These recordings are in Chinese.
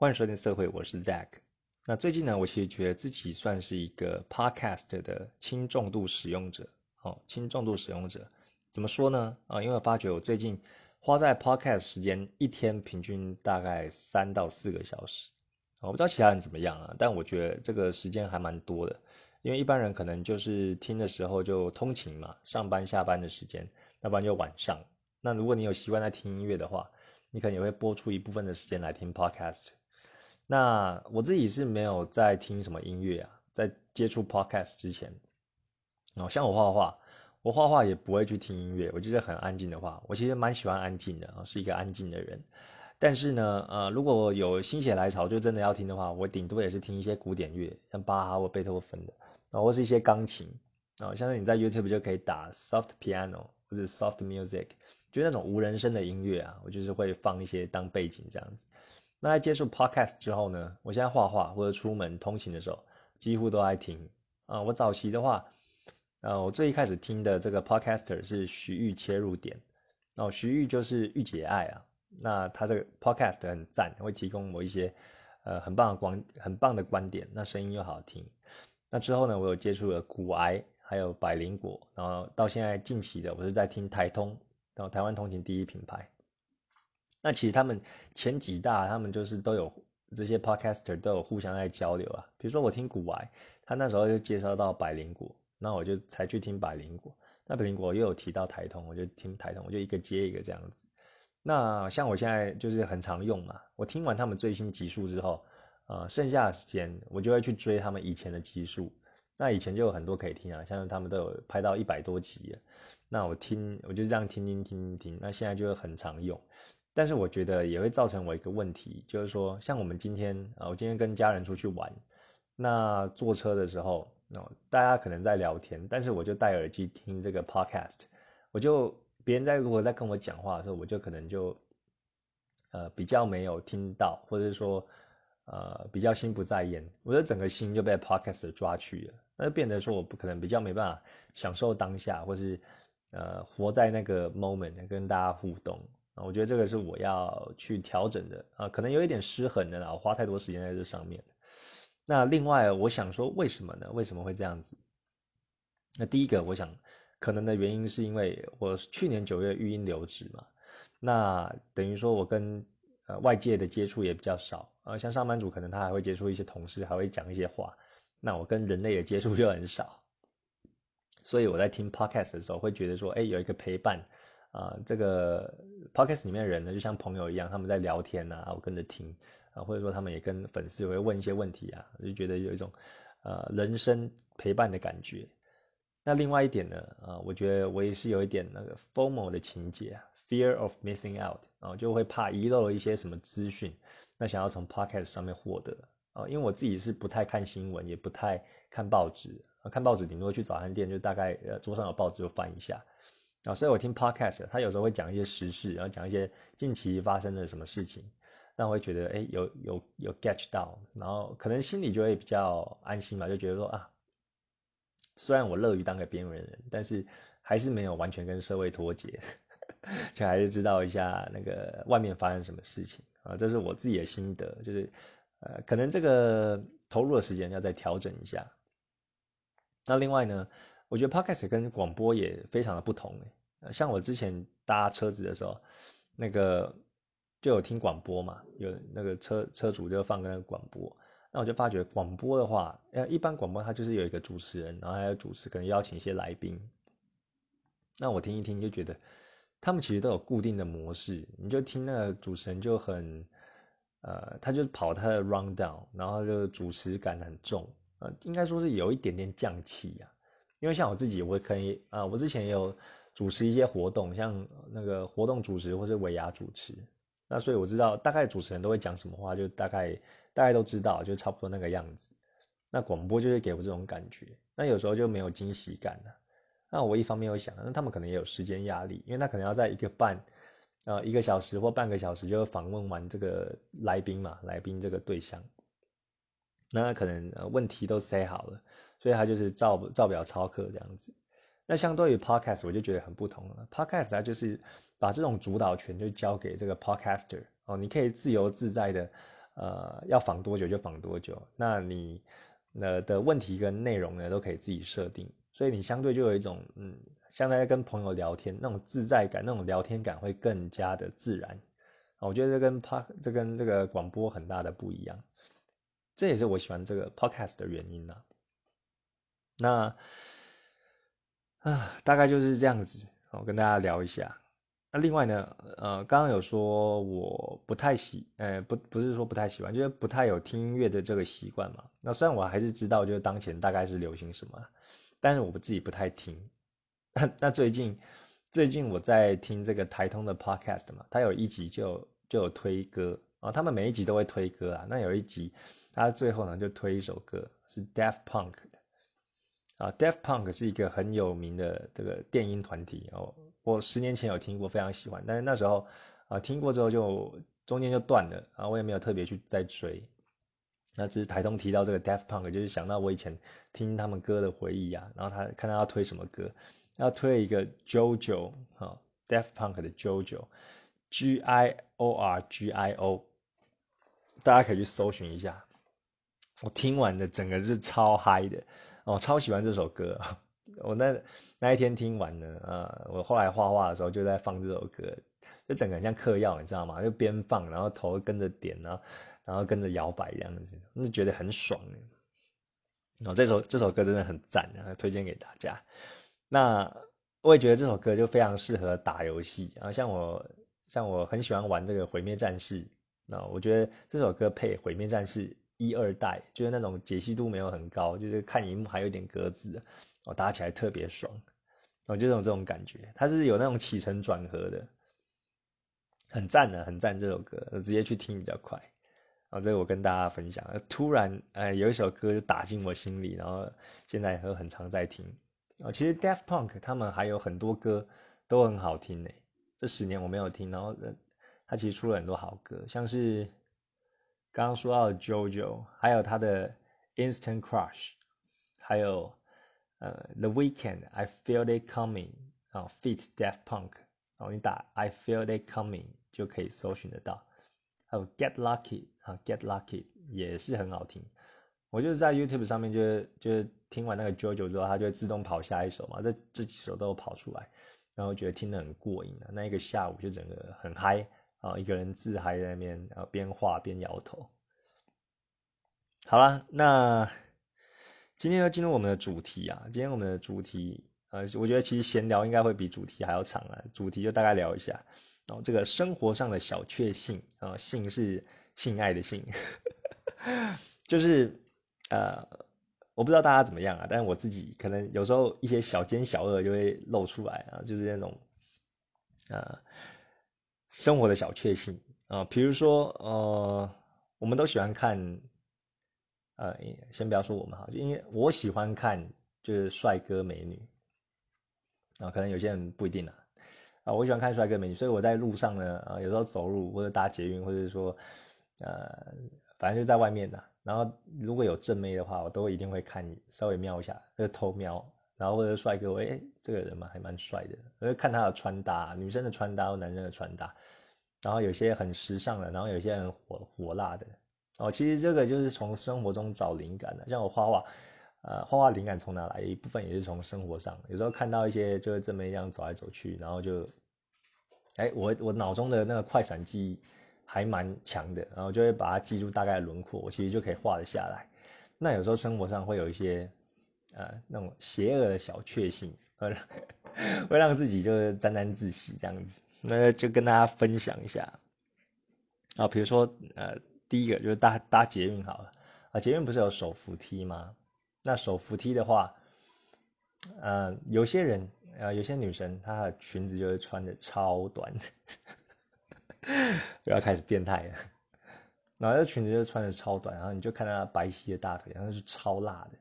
欢迎收听社会，我是 Zack。那最近呢，我其实觉得自己算是一个 Podcast 的轻重度使用者。哦，轻重度使用者怎么说呢？啊，因为我发觉我最近花在 Podcast 时间一天平均大概三到四个小时。我不知道其他人怎么样啊，但我觉得这个时间还蛮多的。因为一般人可能就是听的时候就通勤嘛，上班下班的时间，要不然就晚上。那如果你有习惯在听音乐的话，你可能也会播出一部分的时间来听 Podcast。那我自己是没有在听什么音乐啊，在接触 Podcast 之前，哦，像我画画，我画画也不会去听音乐，我就是很安静的画。我其实蛮喜欢安静的啊，是一个安静的人。但是呢，呃，如果有心血来潮，就真的要听的话，我顶多也是听一些古典乐，像巴哈或贝多芬的。啊，或是一些钢琴啊，像是你在 YouTube 就可以打 soft piano 或者 soft music，就那种无人声的音乐啊，我就是会放一些当背景这样子。那在接触 podcast 之后呢，我现在画画或者出门通勤的时候，几乎都爱听啊。我早期的话，呃，我最一开始听的这个 podcaster 是徐玉切入点哦，徐玉就是玉姐爱啊。那他这个 podcast 很赞，会提供我一些呃很棒的观很棒的观点，那声音又好听。那之后呢，我有接触了骨癌，还有百灵果，然后到现在近期的，我是在听台通，然后台湾通勤第一品牌。那其实他们前几大，他们就是都有这些 podcaster 都有互相在交流啊。比如说我听骨癌，他那时候就介绍到百灵果，那我就才去听百灵果。那百灵果又有提到台通，我就听台通，我就一个接一个这样子。那像我现在就是很常用嘛，我听完他们最新集数之后。呃，剩下的时间我就会去追他们以前的集数，那以前就有很多可以听啊，像他们都有拍到一百多集了，那我听我就这样听听听听，那现在就会很常用，但是我觉得也会造成我一个问题，就是说像我们今天啊，我今天跟家人出去玩，那坐车的时候，哦，大家可能在聊天，但是我就戴耳机听这个 podcast，我就别人在如果在跟我讲话的时候，我就可能就呃比较没有听到，或者是说。呃，比较心不在焉，我的整个心就被 podcast 抓去了，那就变得说我不可能比较没办法享受当下，或是呃活在那个 moment 跟大家互动啊，我觉得这个是我要去调整的啊，可能有一点失衡的啦，我花太多时间在这上面。那另外我想说，为什么呢？为什么会这样子？那第一个，我想可能的原因是因为我去年九月育婴留职嘛，那等于说我跟呃外界的接触也比较少。呃，像上班族可能他还会接触一些同事，还会讲一些话。那我跟人类的接触就很少，所以我在听 podcast 的时候会觉得说，哎，有一个陪伴啊，这个 podcast 里面的人呢，就像朋友一样，他们在聊天呐，我跟着听啊，或者说他们也跟粉丝也会问一些问题啊，我就觉得有一种呃人生陪伴的感觉。那另外一点呢，啊，我觉得我也是有一点那个 formal 的情节啊，fear of missing out 啊，就会怕遗漏了一些什么资讯。那想要从 podcast 上面获得啊，因为我自己是不太看新闻，也不太看报纸啊，看报纸顶多去早餐店，就大概呃桌上有报纸就翻一下啊，所以我听 podcast，他有时候会讲一些时事，然后讲一些近期发生的什么事情，让我会觉得哎有有有 get 到，然后可能心里就会比较安心嘛，就觉得说啊，虽然我乐于当个边缘人，但是还是没有完全跟社会脱节，就还是知道一下那个外面发生什么事情。啊，这是我自己的心得，就是，呃，可能这个投入的时间要再调整一下。那另外呢，我觉得 podcast 跟广播也非常的不同诶。像我之前搭车子的时候，那个就有听广播嘛，有那个车车主就放那个广播，那我就发觉广播的话，一般广播它就是有一个主持人，然后还有主持，可能邀请一些来宾。那我听一听就觉得。他们其实都有固定的模式，你就听那个主持人就很，呃，他就跑他的 rounddown，然后就主持感很重，呃，应该说是有一点点降气呀。因为像我自己，我可以啊，我之前也有主持一些活动，像那个活动主持或是尾牙主持，那所以我知道大概主持人都会讲什么话，就大概大概都知道，就差不多那个样子。那广播就会给我这种感觉，那有时候就没有惊喜感了。那我一方面有想，那他们可能也有时间压力，因为他可能要在一个半，呃，一个小时或半个小时就访问完这个来宾嘛，来宾这个对象，那可能呃问题都塞好了，所以他就是照照表操课这样子。那相对于 podcast，我就觉得很不同了。podcast 它就是把这种主导权就交给这个 podcaster 哦，你可以自由自在的，呃要访多久就访多久，那你呃的问题跟内容呢都可以自己设定，所以你相对就有一种嗯，相当于跟朋友聊天那种自在感，那种聊天感会更加的自然。我觉得这跟 Pod 这跟这个广播很大的不一样，这也是我喜欢这个 podcast 的原因呢。那啊，大概就是这样子，我跟大家聊一下。那另外呢，呃，刚刚有说我不太喜，呃，不不是说不太喜欢，就是不太有听音乐的这个习惯嘛。那虽然我还是知道，就是当前大概是流行什么，但是我自己不太听。那最近最近我在听这个台通的 podcast 嘛，他有一集就就有推歌啊，他们每一集都会推歌啊。那有一集他最后呢就推一首歌，是 Deaf Punk 的。啊，Deaf Punk 是一个很有名的这个电音团体哦。我十年前有听过，非常喜欢，但是那时候啊听过之后就中间就断了啊，我也没有特别去再追。那只是台东提到这个 Deaf Punk，就是想到我以前听他们歌的回忆啊。然后他看他要推什么歌，要推一个 JoJo 啊，Deaf Punk 的 JoJo，G I O R G I O，大家可以去搜寻一下。我听完的整个是超嗨的。我超喜欢这首歌，我那那一天听完呢，啊，我后来画画的时候就在放这首歌，就整个很像嗑药，你知道吗？就边放，然后头跟着点，然后然后跟着摇摆这样子，就觉得很爽。然哦，这首这首歌真的很赞然后，推荐给大家。那我也觉得这首歌就非常适合打游戏啊，像我像我很喜欢玩这个毁灭战士，那我觉得这首歌配毁灭战士。一二代就是那种解析度没有很高，就是看荧幕还有点格子，哦，打起来特别爽，我就有这种感觉，它是有那种起承转合的，很赞的，很赞这首歌，直接去听比较快，啊，这个我跟大家分享，突然，哎，有一首歌就打进我心里，然后现在也很常在听，啊，其实 Deaf Punk 他们还有很多歌都很好听呢，这十年我没有听，然后他其实出了很多好歌，像是。刚刚说到 JoJo，还有他的 Instant Crush，还有呃 The Weekend I Feel It Coming，啊，Fit Deaf Punk，然后你打 I Feel It Coming 就可以搜寻得到。还有 Get Lucky，啊，Get Lucky 也是很好听。我就是在 YouTube 上面，就是就是听完那个 JoJo 之后，它就会自动跑下一首嘛，这这几首都跑出来，然后觉得听得很过瘾的。那一个下午就整个很嗨。啊，一个人自嗨在那边，啊，边画边摇头。好了，那今天要进入我们的主题啊。今天我们的主题，呃，我觉得其实闲聊应该会比主题还要长啊。主题就大概聊一下，然后这个生活上的小确幸啊，性是性爱的性，就是呃，我不知道大家怎么样啊，但是我自己可能有时候一些小奸小恶就会露出来啊，就是那种，呃。生活的小确幸。啊，比如说呃，我们都喜欢看，呃，先不要说我们哈，就因为我喜欢看就是帅哥美女。啊，可能有些人不一定啊，啊，我喜欢看帅哥美女，所以我在路上呢，啊，有时候走路或者搭捷运，或者是说，呃，反正就在外面的，然后如果有正妹的话，我都一定会看，稍微瞄一下，就偷瞄。然后或者帅哥，我哎，这个人嘛还蛮帅的，我会看他的穿搭，女生的穿搭男生的穿搭，然后有些很时尚的，然后有些很火火辣的，哦，其实这个就是从生活中找灵感的，像我画画，呃，画画灵感从哪来？一部分也是从生活上，有时候看到一些就是这么一样走来走去，然后就，哎，我我脑中的那个快闪记忆还蛮强的，然后就会把它记住大概轮廓，我其实就可以画得下来。那有时候生活上会有一些。呃，那种邪恶的小确幸，会让会让自己就是沾沾自喜这样子，那就跟大家分享一下。啊，比如说，呃，第一个就是搭搭捷运好了，啊，捷运不是有手扶梯吗？那手扶梯的话，呃，有些人，呃，有些女生她的裙子就是穿的超短，我 要开始变态了。然后这裙子就穿的超短，然后你就看到她白皙的大腿，然后是超辣的。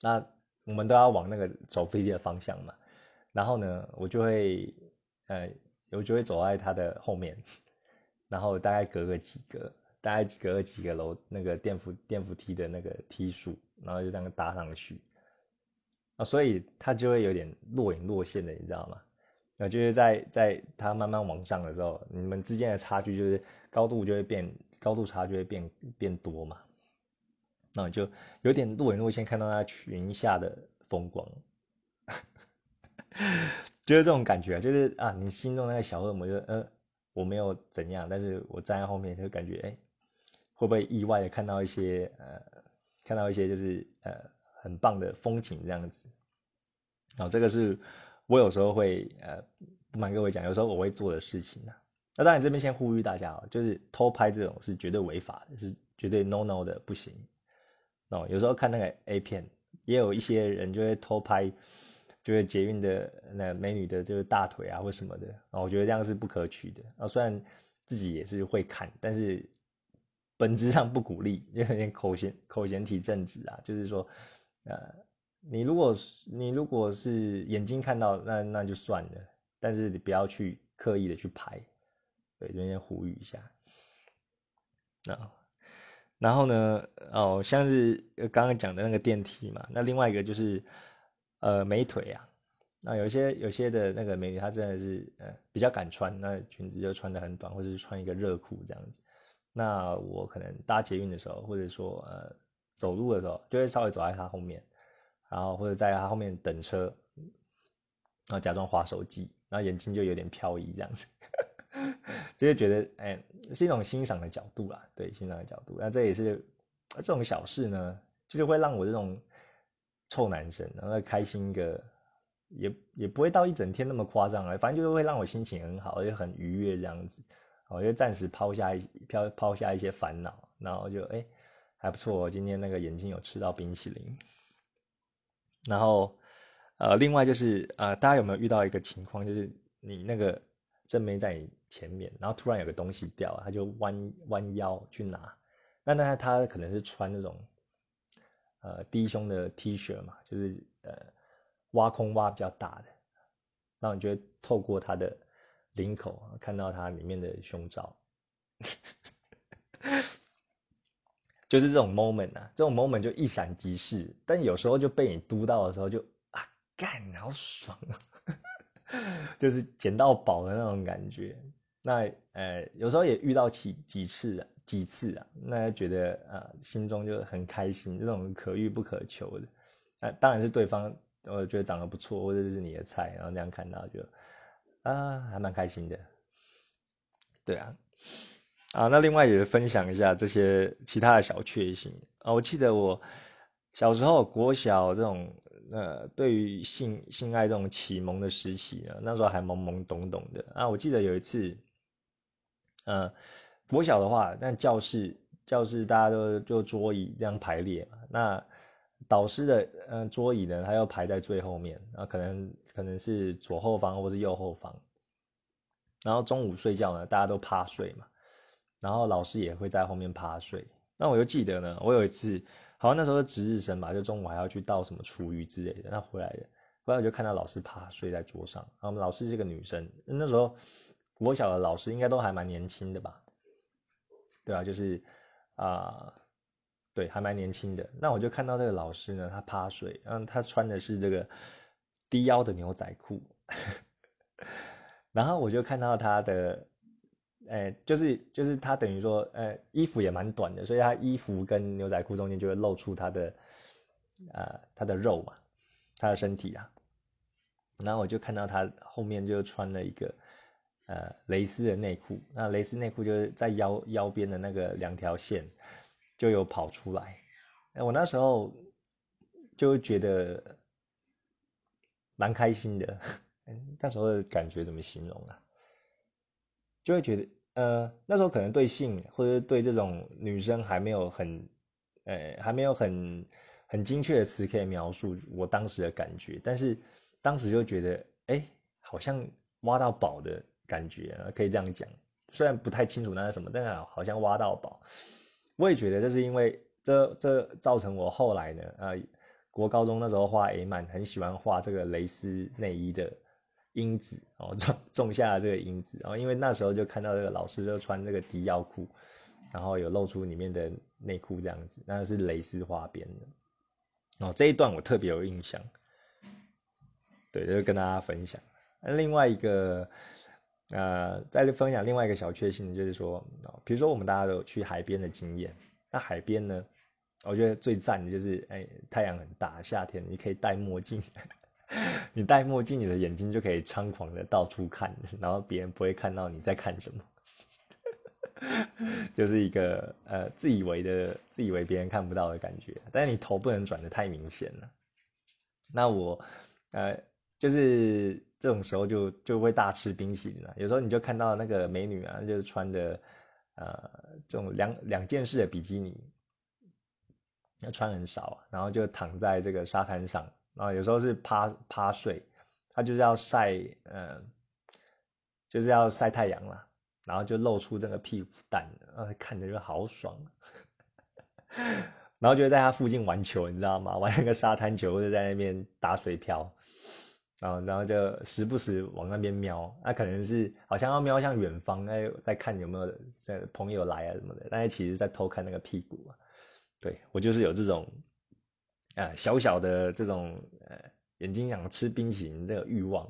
那我们都要往那个走飞机的方向嘛，然后呢，我就会，呃，我就会走在他的后面，然后大概隔个几个，大概隔个几个楼那个电扶电扶梯的那个梯数，然后就这样搭上去，啊，所以他就会有点若隐若现的，你知道吗？那就是在在他慢慢往上的时候，你们之间的差距就是高度就会变，高度差就会变变多嘛。那就有点若隐若现看到它裙下的风光，就是这种感觉，就是啊，你心中那个小恶魔，就呃，我没有怎样，但是我站在后面就感觉，哎，会不会意外的看到一些呃，看到一些就是呃很棒的风景这样子。然哦，这个是我有时候会呃不瞒各位讲，有时候我会做的事情呢。那当然这边先呼吁大家哦，就是偷拍这种是绝对违法的，是绝对 no no 的，不行。哦，有时候看那个 A 片，也有一些人就会偷拍，就是捷运的那美女的，就是大腿啊或什么的。啊，我觉得这样是不可取的。啊，虽然自己也是会看，但是本质上不鼓励，就有点口嫌口嫌体正直啊。就是说，呃，你如果你如果是眼睛看到，那那就算了。但是你不要去刻意的去拍，对，这边呼吁一下。那。然后呢，哦，像是刚刚讲的那个电梯嘛，那另外一个就是，呃，美腿啊，那有些有些的那个美女，她真的是呃比较敢穿，那裙子就穿的很短，或者是穿一个热裤这样子。那我可能搭捷运的时候，或者说呃走路的时候，就会稍微走在她后面，然后或者在她后面等车，然后假装划手机，然后眼睛就有点飘移这样子。就是觉得，哎，是一种欣赏的角度啦，对，欣赏的角度。那这也是这种小事呢，就是会让我这种臭男生，然后开心一个，也也不会到一整天那么夸张啊，反正就是会让我心情很好，而且很愉悦这样子。我就暂时抛下一抛抛下一些烦恼，然后就哎还不错，今天那个眼睛有吃到冰淇淋。然后呃，另外就是呃，大家有没有遇到一个情况，就是你那个。正妹在前面，然后突然有个东西掉了，他就弯弯腰去拿。那那他可能是穿那种呃低胸的 T 恤嘛，就是呃挖空挖比较大的，然后你就透过他的领口看到他里面的胸罩，就是这种 moment 啊，这种 moment 就一闪即逝，但有时候就被你嘟到的时候就啊干，好爽啊！就是捡到宝的那种感觉，那呃有时候也遇到几几次啊几次啊，那觉得啊心中就很开心，这种可遇不可求的，那当然是对方我觉得长得不错，或者是你的菜，然后那样看到就啊还蛮开心的，对啊，啊那另外也分享一下这些其他的小确幸啊，我记得我小时候国小这种。呃，对于性性爱这种启蒙的时期呢，那时候还懵懵懂懂的啊。我记得有一次，呃，国小的话，那教室教室大家都就桌椅这样排列嘛。那导师的嗯桌椅呢，他要排在最后面，啊，可能可能是左后方或是右后方。然后中午睡觉呢，大家都趴睡嘛，然后老师也会在后面趴睡。那我就记得呢，我有一次。好像那时候是值日生吧，就中午还要去倒什么厨余之类的。那回来的，回来我就看到老师趴睡在桌上。然后我们老师是个女生，那时候国小的老师应该都还蛮年轻的吧？对啊，就是啊，对，还蛮年轻的。那我就看到这个老师呢，他趴睡，嗯，他穿的是这个低腰的牛仔裤，然后我就看到他的。哎，就是就是他等于说，呃，衣服也蛮短的，所以他衣服跟牛仔裤中间就会露出他的，呃，他的肉嘛，他的身体啊。然后我就看到他后面就穿了一个，呃，蕾丝的内裤。那蕾丝内裤就是在腰腰边的那个两条线就有跑出来。哎，我那时候就觉得蛮开心的。那时候的感觉怎么形容啊？就会觉得。呃，那时候可能对性或者对这种女生还没有很，呃，还没有很很精确的词可以描述我当时的感觉，但是当时就觉得，哎，好像挖到宝的感觉，可以这样讲。虽然不太清楚那是什么，但是好像挖到宝。我也觉得这是因为这这造成我后来呢，呃，国高中那时候画 A 漫，很喜欢画这个蕾丝内衣的。因子哦，种种下了这个因子，然后因为那时候就看到这个老师就穿这个低腰裤，然后有露出里面的内裤这样子，那是蕾丝花边的哦。这一段我特别有印象，对，就跟大家分享。另外一个，呃，再分享另外一个小确幸，就是说，比如说我们大家都有去海边的经验，那海边呢，我觉得最赞的就是，哎，太阳很大，夏天你可以戴墨镜，你戴墨镜，你的眼睛就可以猖狂的到处看，然后别人不会看到你在看什么，就是一个呃自以为的，自以为别人看不到的感觉，但是你头不能转的太明显了。那我，呃，就是这种时候就就会大吃冰淇淋了。有时候你就看到那个美女啊，就是穿的，呃，这种两两件式的比基尼，要穿很少，然后就躺在这个沙滩上，然后有时候是趴趴睡，她就是要晒，呃，就是要晒太阳了，然后就露出这个屁股蛋，呃，看着就好爽。然后就在他附近玩球，你知道吗？玩那个沙滩球，或者在那边打水漂，然后然后就时不时往那边瞄，那可能是好像要瞄向远方，那在看有没有朋友来啊什么的，但是其实在偷看那个屁股。对我就是有这种啊小小的这种呃眼睛想吃冰淇淋这个欲望，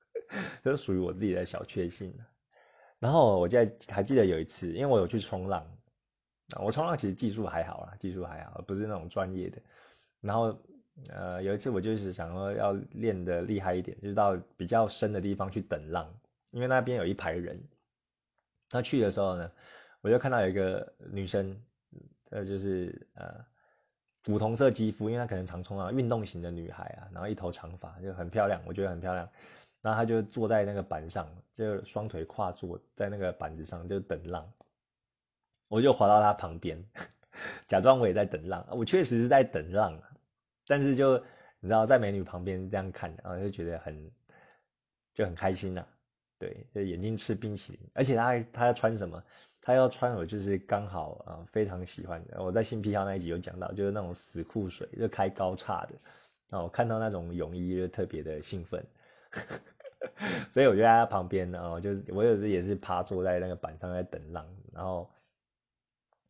这是属于我自己的小确幸。然后我在还记得有一次，因为我有去冲浪。我冲浪其实技术还好啦，技术还好，不是那种专业的。然后，呃，有一次我就是想说要练的厉害一点，就是到比较深的地方去等浪，因为那边有一排人。他去的时候呢，我就看到有一个女生，呃，就是呃，古铜色肌肤，因为她可能常冲啊，运动型的女孩啊，然后一头长发，就很漂亮，我觉得很漂亮。然后她就坐在那个板上，就双腿跨坐在那个板子上，就等浪。我就滑到他旁边，假装我也在等浪。我确实是在等浪，但是就你知道，在美女旁边这样看，然后就觉得很就很开心呐。对，就眼睛吃冰淇淋，而且他他要穿什么？他要穿我就是刚好啊非常喜欢的。我在新皮条那一集有讲到，就是那种死裤水，就开高叉的。啊，我看到那种泳衣就特别的兴奋，所以我就在他旁边呢，就我有时也是趴坐在那个板上在等浪，然后。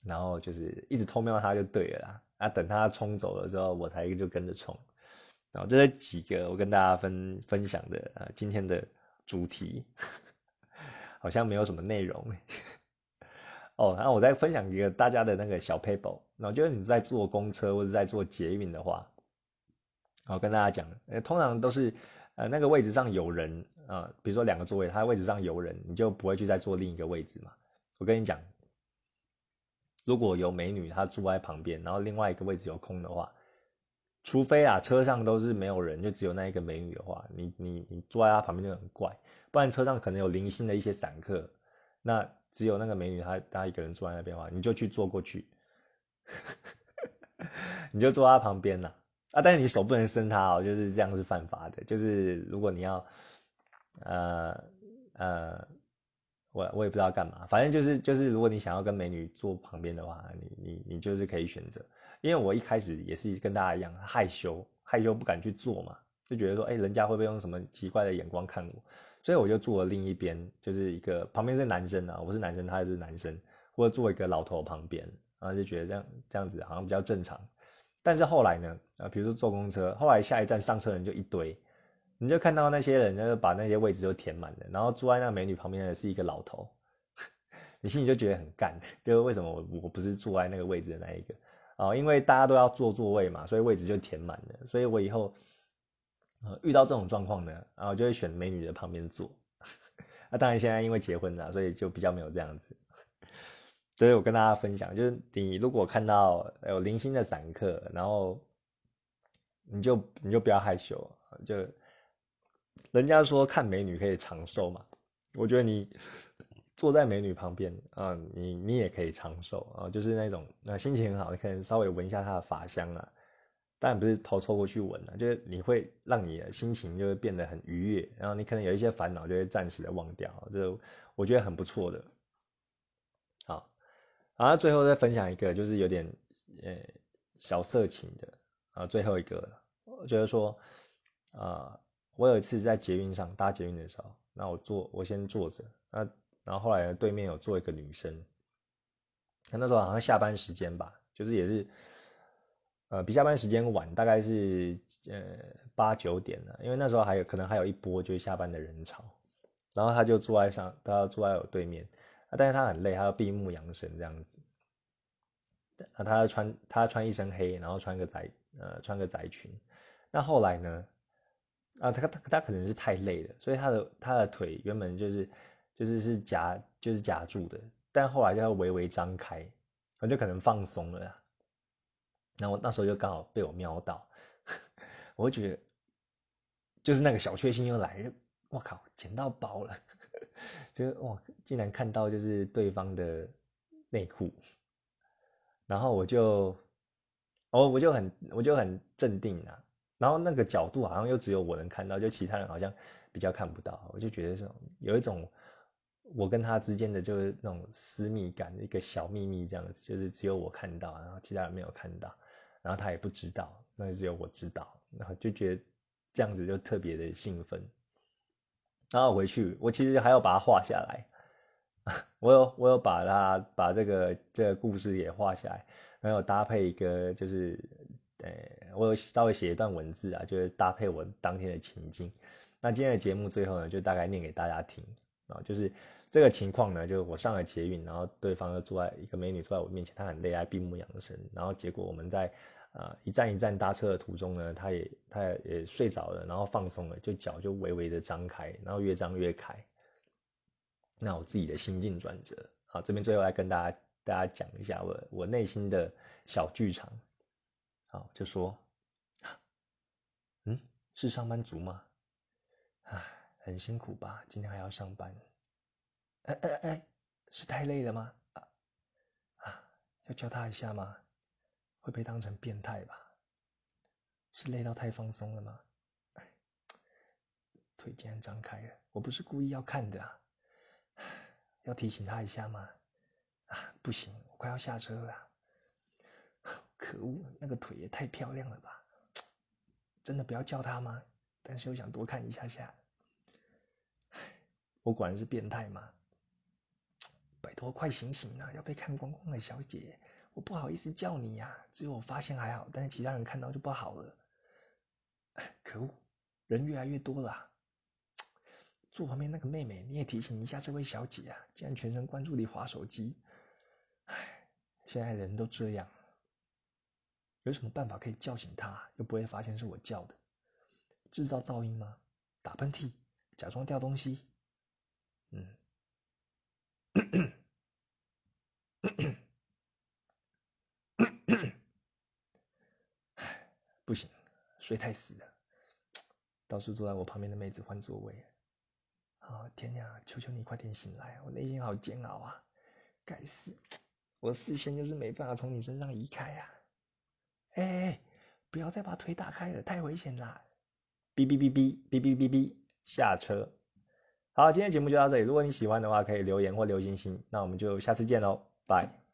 然后就是一直偷瞄他就对了啦，啊，等他冲走了之后，我才就跟着冲。然后这是几个我跟大家分分享的啊，今天的主题 好像没有什么内容。哦，然后我再分享一个大家的那个小 paper。然后就是你在坐公车或者在坐捷运的话，我跟大家讲，呃，通常都是呃那个位置上有人啊，比如说两个座位，他位置上有人，你就不会去再坐另一个位置嘛。我跟你讲。如果有美女她住在旁边，然后另外一个位置有空的话，除非啊车上都是没有人，就只有那一个美女的话，你你你坐在她旁边就很怪。不然车上可能有零星的一些散客，那只有那个美女她她一个人坐在那边的话，你就去坐过去，你就坐她旁边呐啊！但是你手不能伸她哦，就是这样是犯法的。就是如果你要，呃呃。我我也不知道干嘛，反正就是就是，如果你想要跟美女坐旁边的话，你你你就是可以选择。因为我一开始也是跟大家一样害羞，害羞不敢去坐嘛，就觉得说，哎，人家会不会用什么奇怪的眼光看我？所以我就坐了另一边，就是一个旁边是男生啊，我是男生，他也是男生，或者坐一个老头旁边，然后就觉得这样这样子好像比较正常。但是后来呢，啊，比如说坐公车，后来下一站上车人就一堆。你就看到那些人，就把那些位置都填满了，然后坐在那美女旁边的是一个老头，你心里就觉得很干，就是为什么我我不是坐在那个位置的那一个啊？因为大家都要坐座位嘛，所以位置就填满了。所以我以后遇到这种状况呢，啊，后就会选美女的旁边坐。那 当然现在因为结婚了，所以就比较没有这样子。所以我跟大家分享，就是你如果看到有零星的散客，然后你就你就不要害羞，就。人家说看美女可以长寿嘛，我觉得你坐在美女旁边啊，你你也可以长寿啊，就是那种那心情很好，你可能稍微闻一下她的发香啊，当然不是头凑过去闻啊，就是你会让你的心情就会变得很愉悦，然后你可能有一些烦恼就会暂时的忘掉，这我觉得很不错的。好，然后最后再分享一个就是有点呃小色情的啊，最后一个，我觉得说啊。我有一次在捷运上搭捷运的时候，那我坐，我先坐着，那然后后来对面有坐一个女生，她那时候好像下班时间吧，就是也是呃比下班时间晚，大概是呃八九点了，因为那时候还有可能还有一波就是下班的人潮，然后她就坐在上，他坐在我对面，啊，但是她很累，她要闭目养神这样子，啊，他穿他穿一身黑，然后穿个窄呃穿个窄裙，那后来呢，啊，他他他可能是太累了，所以他的他的腿原本就是就是是夹就是夹住的，但后来就要微微张开，我就可能放松了。然后那时候就刚好被我瞄到，我就觉得就是那个小确幸又来，就我靠，捡到宝了，就哇，竟然看到就是对方的内裤，然后我就，哦，我就很我就很镇定啊，然后那个角度好像又只有我能看到，就其他人好像比较看不到，我就觉得是有一种我跟他之间的就是那种私密感，一个小秘密这样子，就是只有我看到，然后其他人没有看到。然后他也不知道，那就只有我知道，然后就觉得这样子就特别的兴奋。然后回去，我其实还要把它画下来，我有我有把它把这个这个故事也画下来，然后搭配一个就是，呃，我有稍微写一段文字啊，就是搭配我当天的情境。那今天的节目最后呢，就大概念给大家听啊，就是这个情况呢，就是我上了捷运，然后对方就坐在一个美女坐在我面前，她很累，啊闭目养神，然后结果我们在。啊，一站一站搭车的途中呢，他也他也睡着了，然后放松了，就脚就微微的张开，然后越张越开。那我自己的心境转折，好，这边最后来跟大家大家讲一下我我内心的小剧场。好，就说，嗯，是上班族吗？唉，很辛苦吧？今天还要上班。哎哎哎，是太累了吗？啊啊，要叫他一下吗？会被当成变态吧？是累到太放松了吗？腿竟然张开了，我不是故意要看的啊！要提醒他一下吗？啊，不行，我快要下车了。可恶，那个腿也太漂亮了吧！真的不要叫他吗？但是又想多看一下下。我果然是变态吗？拜托，快醒醒啊！要被看光光的小姐。我不好意思叫你呀，只有我发现还好，但是其他人看到就不好了。可恶，人越来越多了。坐旁边那个妹妹，你也提醒一下这位小姐啊，竟然全神贯注地划手机。唉，现在人都这样，有什么办法可以叫醒他，又不会发现是我叫的？制造噪音吗？打喷嚏？假装掉东西？嗯。不行，睡太死了。倒是坐在我旁边的妹子换座位。啊天呀！求求你快点醒来，我内心好煎熬啊！该死，我视线就是没办法从你身上移开啊！哎，不要再把腿打开了，太危险啦！哔哔哔哔哔哔哔哔，下车。好，今天节目就到这里。如果你喜欢的话，可以留言或留星星。那我们就下次见喽，拜。